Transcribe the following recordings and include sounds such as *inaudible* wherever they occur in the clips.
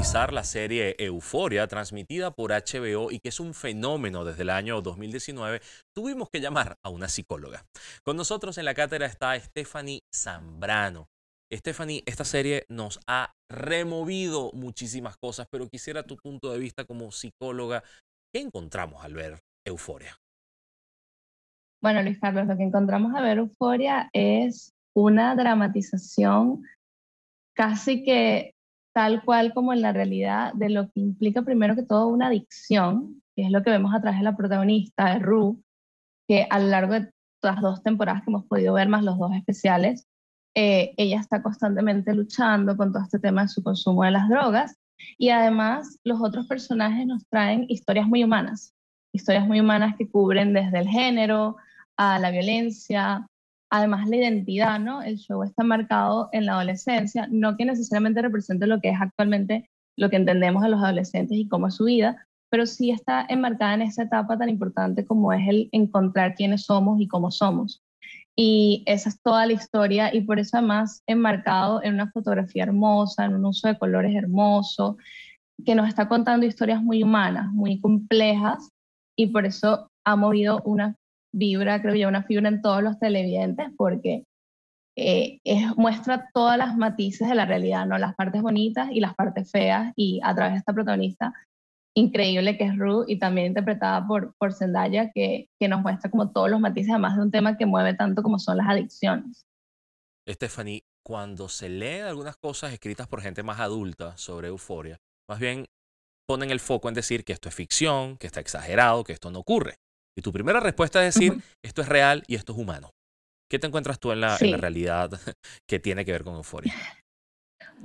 la serie Euforia, transmitida por HBO y que es un fenómeno desde el año 2019, tuvimos que llamar a una psicóloga. Con nosotros en la cátedra está Stephanie Zambrano. Stephanie, esta serie nos ha removido muchísimas cosas, pero quisiera tu punto de vista como psicóloga. ¿Qué encontramos al ver Euforia? Bueno, Luis Carlos, lo que encontramos al ver Euforia es una dramatización casi que tal cual como en la realidad de lo que implica primero que todo una adicción, que es lo que vemos a través de la protagonista, de Rue, que a lo largo de las dos temporadas que hemos podido ver, más los dos especiales, eh, ella está constantemente luchando con todo este tema de su consumo de las drogas. Y además los otros personajes nos traen historias muy humanas, historias muy humanas que cubren desde el género a la violencia, además la identidad, ¿no? El show está marcado en la adolescencia, no que necesariamente represente lo que es actualmente lo que entendemos de los adolescentes y cómo es su vida, pero sí está enmarcada en esa etapa tan importante como es el encontrar quiénes somos y cómo somos. Y esa es toda la historia y por eso además enmarcado en una fotografía hermosa, en un uso de colores hermoso, que nos está contando historias muy humanas, muy complejas y por eso ha movido una vibra, creo yo, una fibra en todos los televidentes porque eh, muestra todas las matices de la realidad, ¿no? Las partes bonitas y las partes feas y a través de esta protagonista increíble que es Rue y también interpretada por, por Zendaya que, que nos muestra como todos los matices además de un tema que mueve tanto como son las adicciones. Stephanie, cuando se leen algunas cosas escritas por gente más adulta sobre euforia, más bien ponen el foco en decir que esto es ficción, que está exagerado, que esto no ocurre. Y tu primera respuesta es decir, esto es real y esto es humano. ¿Qué te encuentras tú en la, realidad *laughs* que tiene que ver con euforia?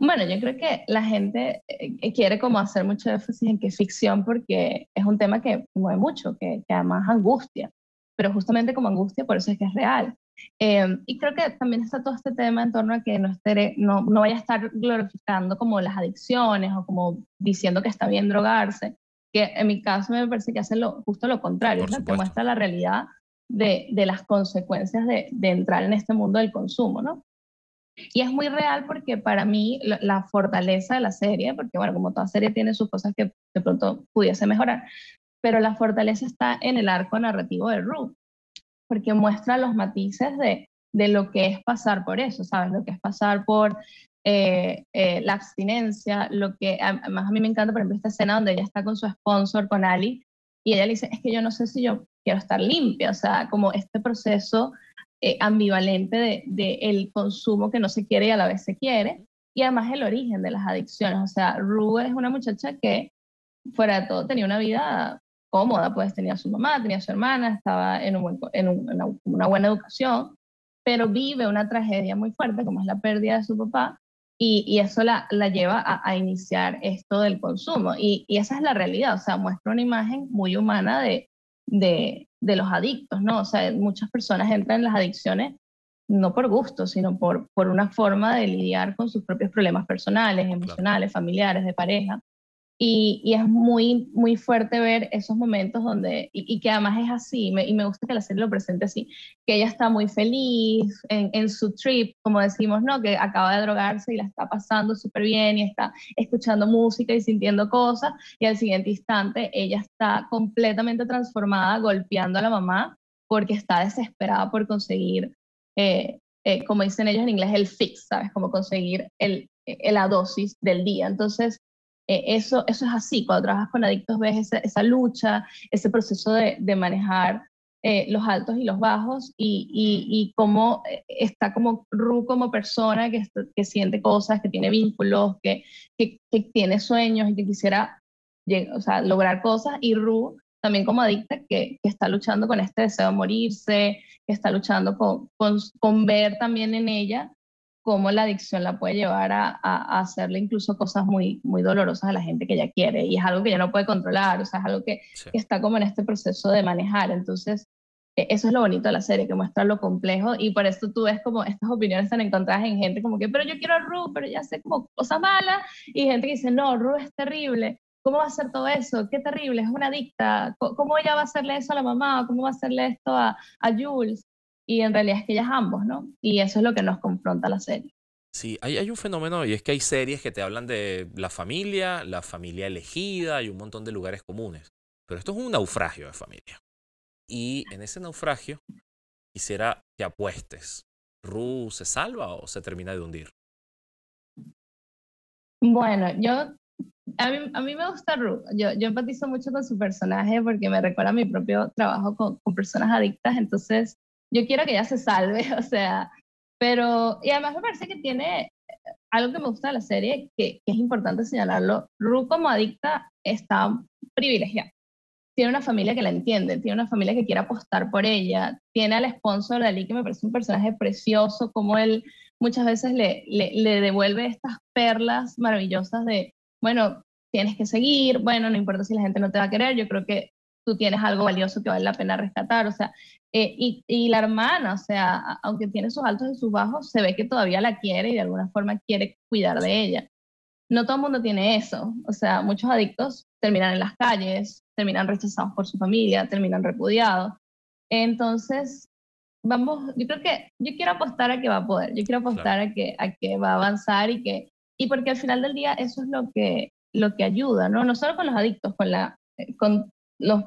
Bueno, yo creo que la gente eh, quiere como hacer mucho énfasis en que es ficción porque es un tema que mueve mucho, que, además angustia, pero justamente como angustia por eso es que es real. Em, y creo que también está todo este tema en torno a que no, esté, no, no vaya a estar glorificando como las adicciones o como diciendo que está bien drogarse, que en mi caso me parece que hace lo, justo lo contrario, que muestra la realidad de, de las consecuencias de, de, entrar en este mundo del consumo, ¿no? Y es muy real porque para mí la, fortaleza de la serie, porque bueno, como toda serie tiene sus cosas que de pronto pudiese mejorar, pero la fortaleza está en el arco narrativo de Ruth, porque muestra los matices de, de lo que es pasar por eso, ¿sabes? Lo que es pasar por eh, eh, la abstinencia, lo que además a mí me encanta, por ejemplo, esta escena donde ella está con su sponsor, con Ali, y ella le dice, es que yo no sé si yo quiero estar limpia, o sea, como este proceso eh, ambivalente de, de, el consumo que no se quiere y a la vez se quiere, y además el origen de las adicciones, o sea, Rue es una muchacha que fuera de todo tenía una vida cómoda, pues tenía a su mamá, tenía a su hermana, estaba en, un en una, una buena educación, pero vive una tragedia muy fuerte como es la pérdida de su papá y, eso la, la lleva a, iniciar esto del consumo. Y, esa es la realidad, o sea, muestra una imagen muy humana de, de, de, los adictos, ¿no? O sea, muchas personas entran en las adicciones no por gusto, sino por, por una forma de lidiar con sus propios problemas personales, emocionales, familiares, de pareja. Y, es muy, muy fuerte ver esos momentos donde, y, que además es así, y me gusta que la serie lo presente así, que ella está muy feliz en, en, su trip, como decimos, ¿no? Que acaba de drogarse y la está pasando súper bien y está escuchando música y sintiendo cosas, y al siguiente instante ella está completamente transformada, golpeando a la mamá, porque está desesperada por conseguir, eh, eh, como dicen ellos en inglés, el fix, ¿sabes? Como conseguir el, la dosis del día. Entonces, eh, eso, eso es así, cuando trabajas con adictos ves esa, lucha, ese proceso de, manejar eh, los altos y los bajos y, y, cómo eh, está como Ru como persona que, siente cosas, que tiene vínculos, que, tiene sueños y que quisiera o sea, lograr cosas. Y Ru también como adicta que, está luchando con este deseo de morirse, que está luchando con, con ver también en ella cómo la adicción la puede llevar a, hacerle incluso cosas muy, muy dolorosas a la gente que ella quiere y es algo que ella no puede controlar, o sea, es algo que, está como en este proceso de manejar. Entonces, e, eso es lo bonito de la serie, que muestra lo complejo y por eso tú ves como estas opiniones están encontradas en gente como que, pero yo quiero a Ru, pero ya sé como cosas malas y gente que dice, no, Ru es terrible. ¿Cómo va a hacer todo eso? Qué terrible, es una adicta. ¿Cómo ella va a hacerle eso a la mamá? ¿Cómo va a hacerle esto a, a Jules? Y en realidad es que ellas ambos, ¿no? Y eso es lo que nos confronta la serie. Sí, hay, hay un fenómeno y es que hay series que te hablan de la familia, la familia elegida y un montón de lugares comunes. Pero esto es un naufragio de familia. Y en ese naufragio quisiera que apuestes. ¿Ru se salva o se termina de hundir? Bueno, yo a mí, a mí me gusta Ru. Yo, yo empatizo mucho con su personaje porque me recuerda mi propio trabajo con, con personas adictas. Entonces, yo quiero que ella se salve. *laughs* O sea, pero, y además me parece que tiene algo que me gusta de la serie, que, es importante señalarlo, Ru como adicta está privilegiada. Tiene una familia que la entiende, tiene una familia que quiere apostar por ella, tiene al sponsor de Ali, que me parece un personaje precioso, como él muchas veces le, le, devuelve estas perlas maravillosas de, bueno, tienes que seguir, bueno, no importa si la gente no te va a querer, yo creo que tú tienes algo valioso que vale la pena rescatar, o sea, eh, y, y, la hermana, o sea, aunque tiene sus altos y sus bajos, se ve que todavía la quiere y de alguna forma quiere cuidar de ella. No todo el mundo tiene eso, o sea, muchos adictos terminan en las calles, terminan rechazados por su familia, terminan repudiados. Entonces, vamos, yo creo que yo quiero apostar a que va a poder, yo quiero apostar a, que, a que va a avanzar y que, y porque al final del día eso es lo que, lo que ayuda, ¿no? No solo con los adictos, con, la, eh, con los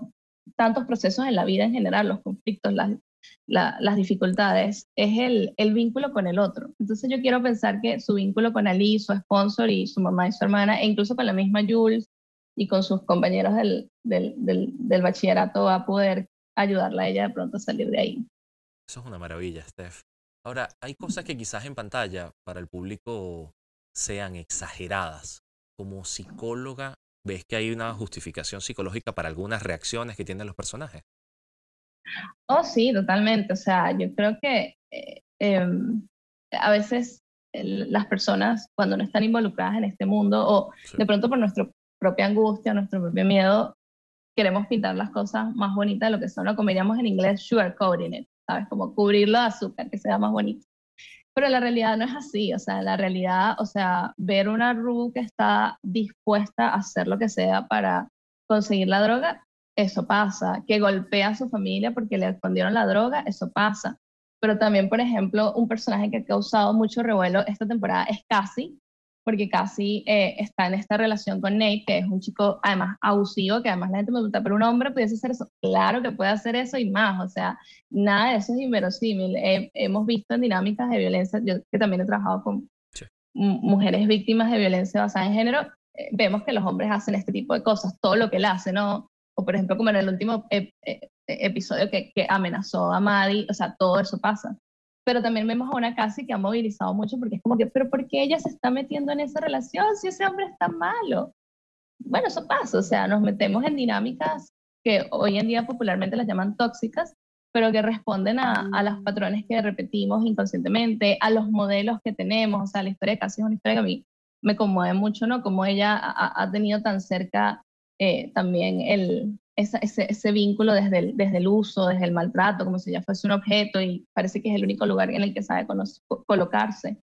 tantos procesos en la vida en general, los conflictos, las, las dificultades, es el, el, vínculo con el otro. Entonces yo quiero pensar que su vínculo con Ali, su sponsor y su mamá y su hermana, e incluso con la misma Jules y con sus compañeros del, del, del, del bachillerato, va a poder ayudarla a ella de pronto a salir de ahí. Eso es una maravilla, Steph. Ahora, hay cosas que quizás en pantalla para el público sean exageradas. Como psicóloga, ¿Ves que hay una justificación psicológica para algunas reacciones que tienen los personajes? Oh, sí, totalmente. O sea, yo creo que eh, em, a veces las personas cuando no están involucradas en este mundo o de pronto por nuestra propia angustia, nuestro propio miedo, queremos pintar las cosas más bonitas de lo que son, o como diríamos en inglés, sugarcoating it, ¿sabes? Como cubrirlo de azúcar, que sea más bonito. Pero la realidad no es así, o sea, la realidad, o sea, ver una Ru que está dispuesta a hacer lo que sea para conseguir la droga, eso pasa. Que golpea a su familia porque le escondieron la droga, eso pasa. Pero también, por ejemplo, un personaje que ha causado mucho revuelo esta temporada es Cassie, porque casi eh, está en esta relación con Nate, que es un chico además abusivo, que además la gente me pregunta, pero un hombre pudiese hacer eso. Claro que puede hacer eso y más, o sea, nada de eso es inverosímil. hemos visto en dinámicas de violencia, yo que también he trabajado con mujeres víctimas de violencia basada en género, eh, vemos que los hombres hacen este tipo de cosas, todo lo que él hace, ¿no? O por ejemplo, como en el último episodio que, que amenazó a Maddie, o sea, todo eso pasa pero también vemos a una Casi que ha movilizado mucho porque es como que, pero ¿por qué ella se está metiendo en esa relación si ese hombre está malo? Bueno, eso pasa, o sea, nos metemos en dinámicas que hoy en día popularmente las llaman tóxicas, pero que responden a, a los patrones que repetimos inconscientemente, a los modelos que tenemos, o sea, la historia de Casi es una historia que a mí me conmueve mucho, ¿no? Como ella ha, ha tenido tan cerca eh, también el, ese, ese, vínculo desde el, desde el uso, desde el maltrato, como si ya fuese un objeto y parece que es el único lugar en el que sabe colocarse.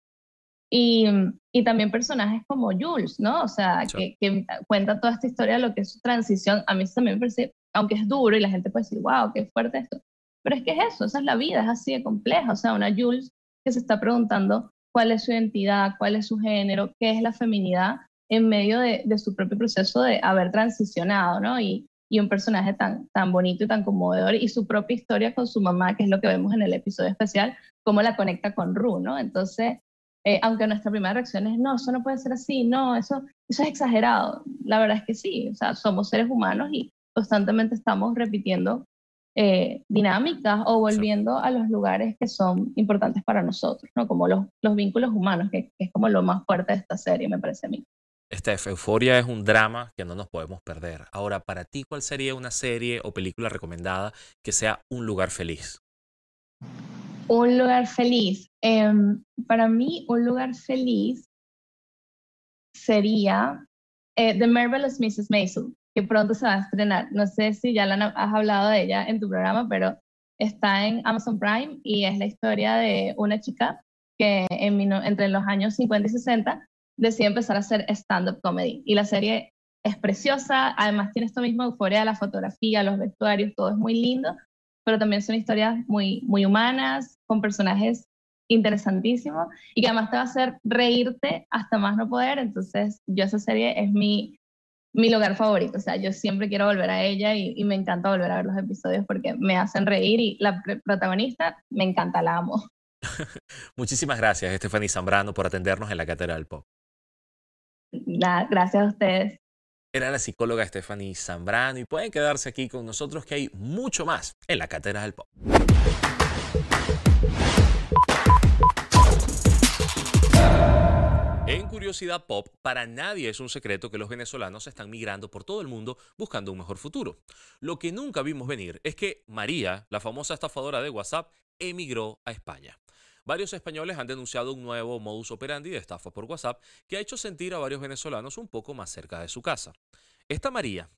Y, y, también personajes como Jules, ¿no? O sea, que, que, cuenta toda esta historia de lo que es su transición. A mí también me parece, aunque es duro y la gente puede decir, wow, qué fuerte esto. Pero es que es eso, esa es la vida, es así de compleja. O sea, una Jules que se está preguntando cuál es su identidad, cuál es su género, qué es la feminidad en medio de, de su propio proceso de haber transicionado, ¿no? Y, y un personaje tan, tan bonito y tan conmovedor y su propia historia con su mamá, que es lo que vemos en el episodio especial, cómo la conecta con Ru, ¿no? Entonces, eh, aunque nuestra primera reacción es, no, eso no puede ser así, no, eso, eso es exagerado. La verdad es que sí, o sea, somos seres humanos y constantemente estamos repitiendo eh, dinámicas o volviendo a los lugares que son importantes para nosotros, ¿no? Como los, los vínculos humanos, que, que es como lo más fuerte de esta serie, me parece a mí. Esta Euforia es un drama que no nos podemos perder. Ahora, para ti, ¿cuál sería una serie o película recomendada que sea un lugar feliz? Un lugar feliz. Em, para mí, un lugar feliz sería eh, The Marvelous Mrs. Maisel, que pronto se va a estrenar. No sé si ya la has hablado de ella en tu programa, pero está en Amazon Prime y es la historia de una chica que en, entre los años 50 y 60 decidí empezar a hacer stand-up comedy. Y la serie es preciosa, además tiene esto mismo euforia la fotografía, los vestuarios, todo es muy lindo, pero también son historias muy, muy humanas, con personajes interesantísimo y que además te va a hacer reírte hasta más no poder. Entonces, yo esa serie es mi, mi lugar favorito. O sea, yo siempre quiero volver a ella y, me encanta volver a ver los episodios porque me hacen reír y la protagonista me encanta, la amo. *laughs* Muchísimas gracias, Stephanie Zambrano, por atendernos en la Cátedra del Pop. Gracias a ustedes. Era la psicóloga Stephanie Zambrano y pueden quedarse aquí con nosotros que hay mucho más en la Cátedra del Pop. En Curiosidad Pop, para nadie es un secreto que los venezolanos están migrando por todo el mundo buscando un mejor futuro. Lo que nunca vimos venir es que María, la famosa estafadora de WhatsApp, emigró a España. Varios españoles han denunciado un nuevo modus operandi de estafa por WhatsApp que ha hecho sentir a varios venezolanos un poco más cerca de su casa. Esta María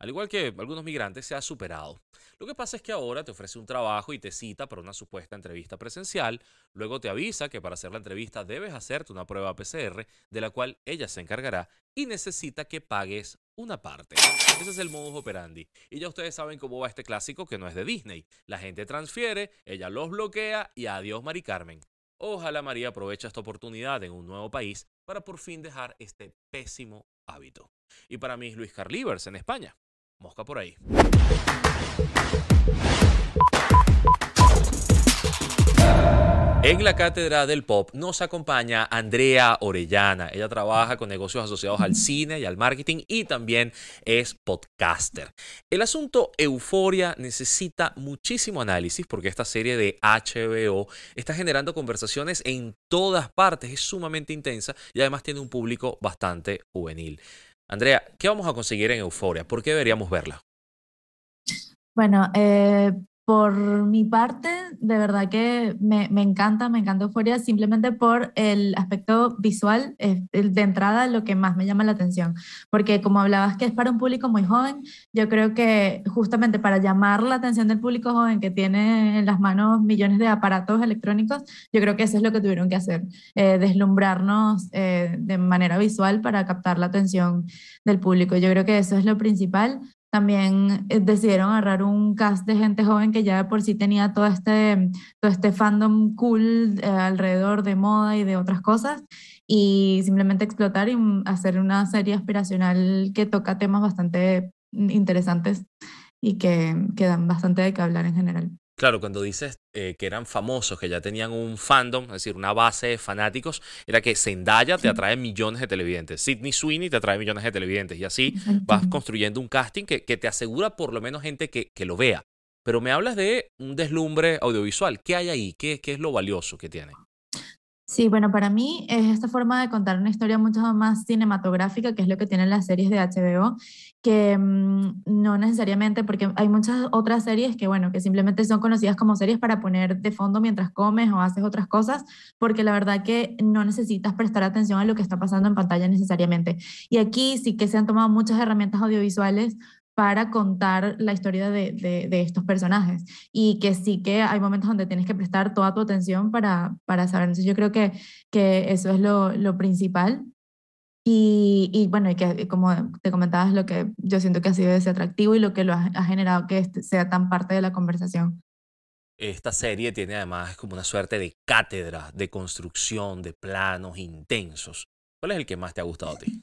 al igual que algunos migrantes, se ha superado. Lo que pasa es que ahora te ofrece un trabajo y te cita para una supuesta entrevista presencial, luego te avisa que para hacer la entrevista debes hacerte una prueba PCR, de la cual ella se encargará y necesita que pagues una parte. Ese es el modus operandi. Y ya ustedes saben cómo va este clásico que no es de Disney. La gente transfiere, ella los bloquea y adiós Mari Carmen. Ojalá María aproveche esta oportunidad en un nuevo país para por fin dejar este pésimo hábito. Y para mí es Luis Carlivers en España mosca por ahí. En la cátedra del pop nos acompaña Andrea Orellana. Ella trabaja con negocios asociados al cine y al marketing y también es podcaster. El asunto Euforia necesita muchísimo análisis porque esta serie de HBO está generando conversaciones en todas partes, es sumamente intensa y además tiene un público bastante juvenil. Andrea, ¿qué vamos a conseguir en Euforia? ¿Por qué deberíamos verla? Bueno, eh, por mi parte, de verdad que me, me, encanta, me encanta Euforia, simplemente por el aspecto visual, de entrada lo que más me llama la atención, porque como hablabas que es para un público muy joven, yo creo que justamente para llamar la atención del público joven que tiene en las manos millones de aparatos electrónicos, yo creo que eso es lo que tuvieron que hacer, eh, deslumbrarnos eh, de manera visual para captar la atención del público. Yo creo que eso es lo principal también eh, decidieron agarrar un cast de gente joven que ya por sí tenía todo este, todo este fandom cool eh, alrededor de moda y de otras cosas y simplemente explotar y hacer una serie aspiracional que toca temas bastante interesantes y que, que dan bastante de qué hablar en general. Claro, cuando dices eh, que eran famosos, que ya tenían un fandom, es decir, una base de fanáticos, era que Zendaya te atrae millones de televidentes, Sidney Sweeney te atrae millones de televidentes, y así vas construyendo un casting que, te asegura por lo menos gente que, lo vea. Pero me hablas de un deslumbre audiovisual. ¿Qué hay ahí? ¿Qué, ¿Qué es lo valioso que tiene? Sí, bueno, para mí es esta forma de contar una historia mucho más cinematográfica, que es lo que tienen las series de HBO, que mm, no necesariamente, porque hay muchas otras series que, bueno, que simplemente son conocidas como series para poner de fondo mientras comes o haces otras cosas, porque la verdad que no necesitas prestar atención a lo que está pasando en pantalla necesariamente. Y aquí sí que se han tomado muchas herramientas audiovisuales para contar la historia de, de, estos personajes y que sí que hay momentos donde tienes que prestar toda tu atención para, para saber. Entonces yo creo que, que eso es lo, lo principal. Y, y, bueno, y que como te comentabas, lo que yo siento que ha sido ese atractivo y lo que lo ha, generado que este sea tan parte de la conversación. Esta serie tiene además como una suerte de cátedra de construcción de planos intensos. ¿Cuál es el que más te ha gustado a ti?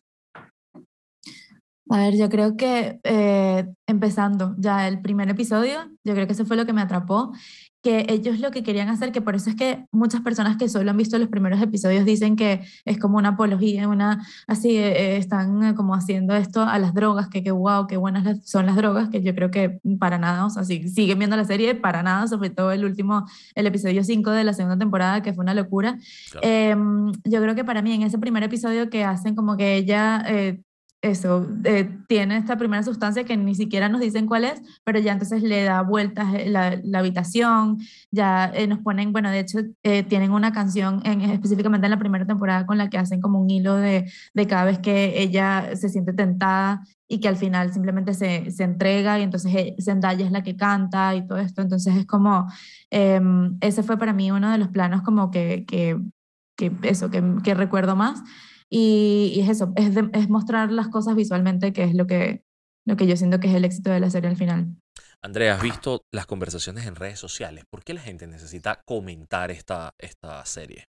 A ver, yo creo que eh, empezando ya el primer episodio, yo creo que eso fue lo que me atrapó, que ellos lo que querían hacer, que por eso es que muchas personas que solo han visto los primeros episodios dicen que es como una apología, una así eh, eh, están como haciendo esto a las drogas, que qué wow, qué buenas son las drogas, que yo creo que para nada, o sea, si siguen viendo la serie, para nada, sobre todo el último, el episodio 5 de la segunda temporada, que fue una locura. Em, yo creo que para mí en ese primer episodio que hacen como que ella eso, eh, tiene esta primera sustancia que ni siquiera nos dicen cuál es, pero ya entonces le da vueltas eh, la, la habitación, ya eh, nos ponen, bueno, de hecho tienen una canción en, específicamente en la primera temporada con la que hacen como un hilo de, de cada vez que ella se siente tentada y que al final simplemente se, se entrega y entonces Zendaya es la que canta y todo esto, entonces es como, em, ese fue para mí uno de los planos como que, que, que eso, que, que recuerdo más. Y, es eso, es, es, mostrar las cosas visualmente, que es lo que, lo que yo siento que es el éxito de la serie al final. Andrea, has visto las conversaciones en redes sociales. ¿Por qué la gente necesita comentar esta, esta serie?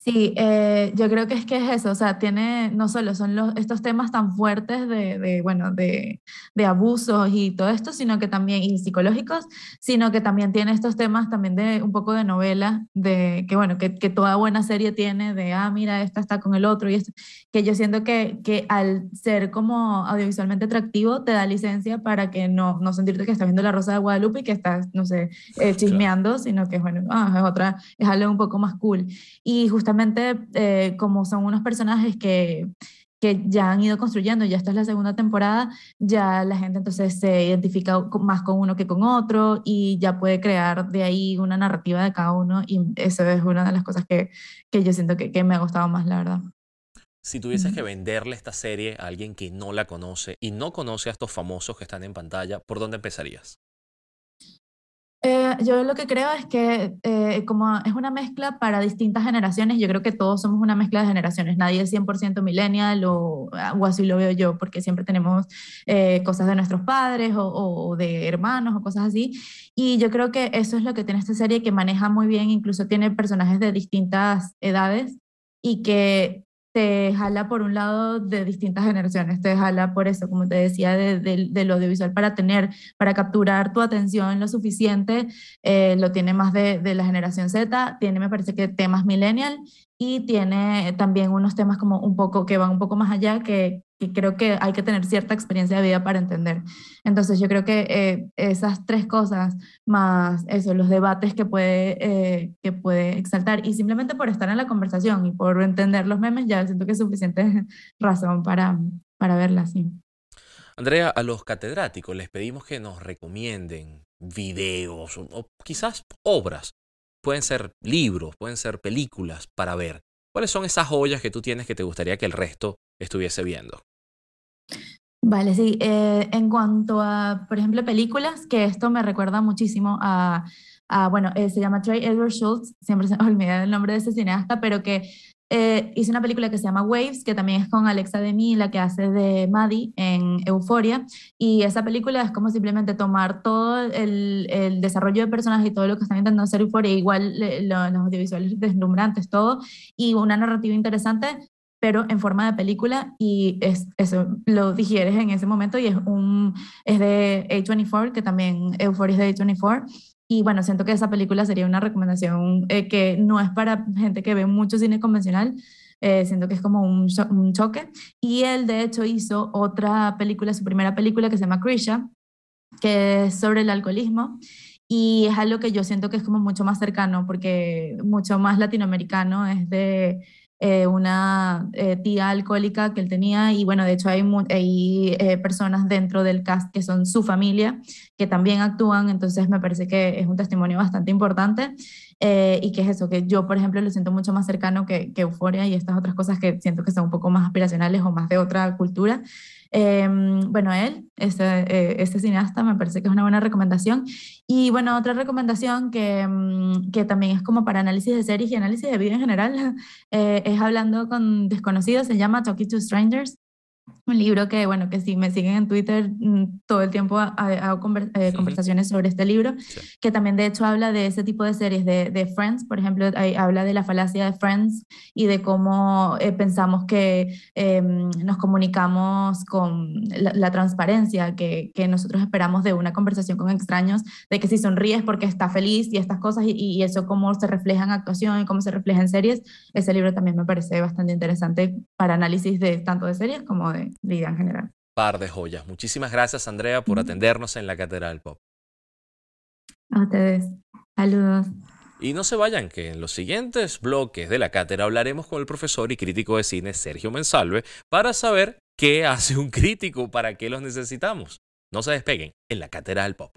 Sí, eh, yo creo que es que es eso, o sea, tiene, no solo son los, estos temas tan fuertes de, de bueno, de, de, abusos y todo esto, sino que también, y psicológicos, sino que también tiene estos temas también de un poco de novela, de que bueno, que, que toda buena serie tiene, de, ah, mira, esta está con el otro, y esto, que yo siento que, que al ser como audiovisualmente atractivo, te da licencia para que no, no sentirte que estás viendo La Rosa de Guadalupe y que estás, no sé, eh, chismeando, sino que, bueno, ah, es otra, es algo un poco más cool. Y justamente eh, como son unos personajes que, que ya han ido construyendo, ya esta es la segunda temporada, ya la gente entonces se identifica más con uno que con otro y ya puede crear de ahí una narrativa de cada uno y eso es una de las cosas que, que yo siento que, que, me ha gustado más, la verdad. Si tuvieses que venderle esta serie a alguien que no la conoce y no conoce a estos famosos que están en pantalla, ¿por dónde empezarías? Eh, yo lo que creo es que eh, como es una mezcla para distintas generaciones, yo creo que todos somos una mezcla de generaciones, nadie es 100% millennial o, o, así lo veo yo, porque siempre tenemos eh, cosas de nuestros padres o, o, de hermanos o cosas así. Y yo creo que eso es lo que tiene esta serie, que maneja muy bien, incluso tiene personajes de distintas edades y que te jala por un lado de distintas generaciones, te jala por eso, como te decía, de, de, del audiovisual para tener, para capturar tu atención lo suficiente, eh, lo tiene más de, de, la generación Z, tiene me parece que temas millennial y tiene también unos temas como un poco que van un poco más allá que, que creo que hay que tener cierta experiencia de vida para entender. Entonces yo creo que eh, esas tres cosas, más eso, los debates que puede, eh, que puede exaltar, y simplemente por estar en la conversación y por entender los memes, ya siento que es suficiente *laughs* razón para, para verla así. Andrea, a los catedráticos les pedimos que nos recomienden videos o, quizás obras. Pueden ser libros, pueden ser películas para ver. ¿Cuáles son esas joyas que tú tienes que te gustaría que el resto estuviese viendo? Vale, sí. Eh, en cuanto a, por ejemplo, películas, que esto me recuerda muchísimo a, bueno, eh, se llama Trey Edward Schultz, siempre se me *laughs* olvida el nombre de ese cineasta, pero que eh, hizo una película que se llama Waves, que también es con Alexa Demi, la que hace de Maddie en Euforia. Y esa película es como simplemente tomar todo el, el desarrollo de personajes y todo lo que están intentando hacer Euforia, igual lo, los audiovisuales deslumbrantes, todo, y una narrativa interesante, pero en forma de película y es, eso lo digieres en ese momento y es, un, es de A24, que también Euphoria es de A24. Y bueno, siento que esa película sería una recomendación eh, que no es para gente que ve mucho cine convencional, eh, siento que es como un, un, choque. Y él de hecho hizo otra película, su primera película que se llama Krisha, que es sobre el alcoholismo. Y es algo que yo siento que es como mucho más cercano, porque mucho más latinoamericano, es de eh, una eh, tía alcohólica que él tenía y bueno, de hecho hay, hay eh, personas dentro del cast que son su familia que también actúan, entonces me parece que es un testimonio bastante importante y que es eso, que yo por ejemplo lo siento mucho más cercano que, que Euforia y estas otras cosas que siento que son un poco más aspiracionales o más de otra cultura. Eh, bueno, él, este, eh, este, cineasta, me parece que es una buena recomendación. Y bueno, otra recomendación que, mm, que también es como para análisis de series y análisis de vida en general, *laughs* eh, es hablando con desconocidos, se llama Talking to Strangers un libro que, bueno, que si me siguen en Twitter, mm, todo el tiempo hago eh, conversaciones sobre este libro, que también de hecho habla de ese tipo de series, de, de Friends, por ejemplo, habla de la falacia de Friends y de cómo eh, pensamos que eh, nos comunicamos con la, la transparencia que, que, nosotros esperamos de una conversación con extraños, de que si sonríes porque está feliz y estas cosas, y, y eso cómo se refleja en actuación y cómo se refleja en series, ese libro también me parece bastante interesante para análisis de tanto de series como de vida en general. Par de joyas. Muchísimas gracias, Andrea, por atendernos en la Cátedra del Pop. A ustedes. Saludos. Y no se vayan, que en los siguientes bloques de la cátedra hablaremos con el profesor y crítico de cine Sergio Mensalve para saber qué hace un crítico, para qué los necesitamos. No se despeguen en la cátedra del pop.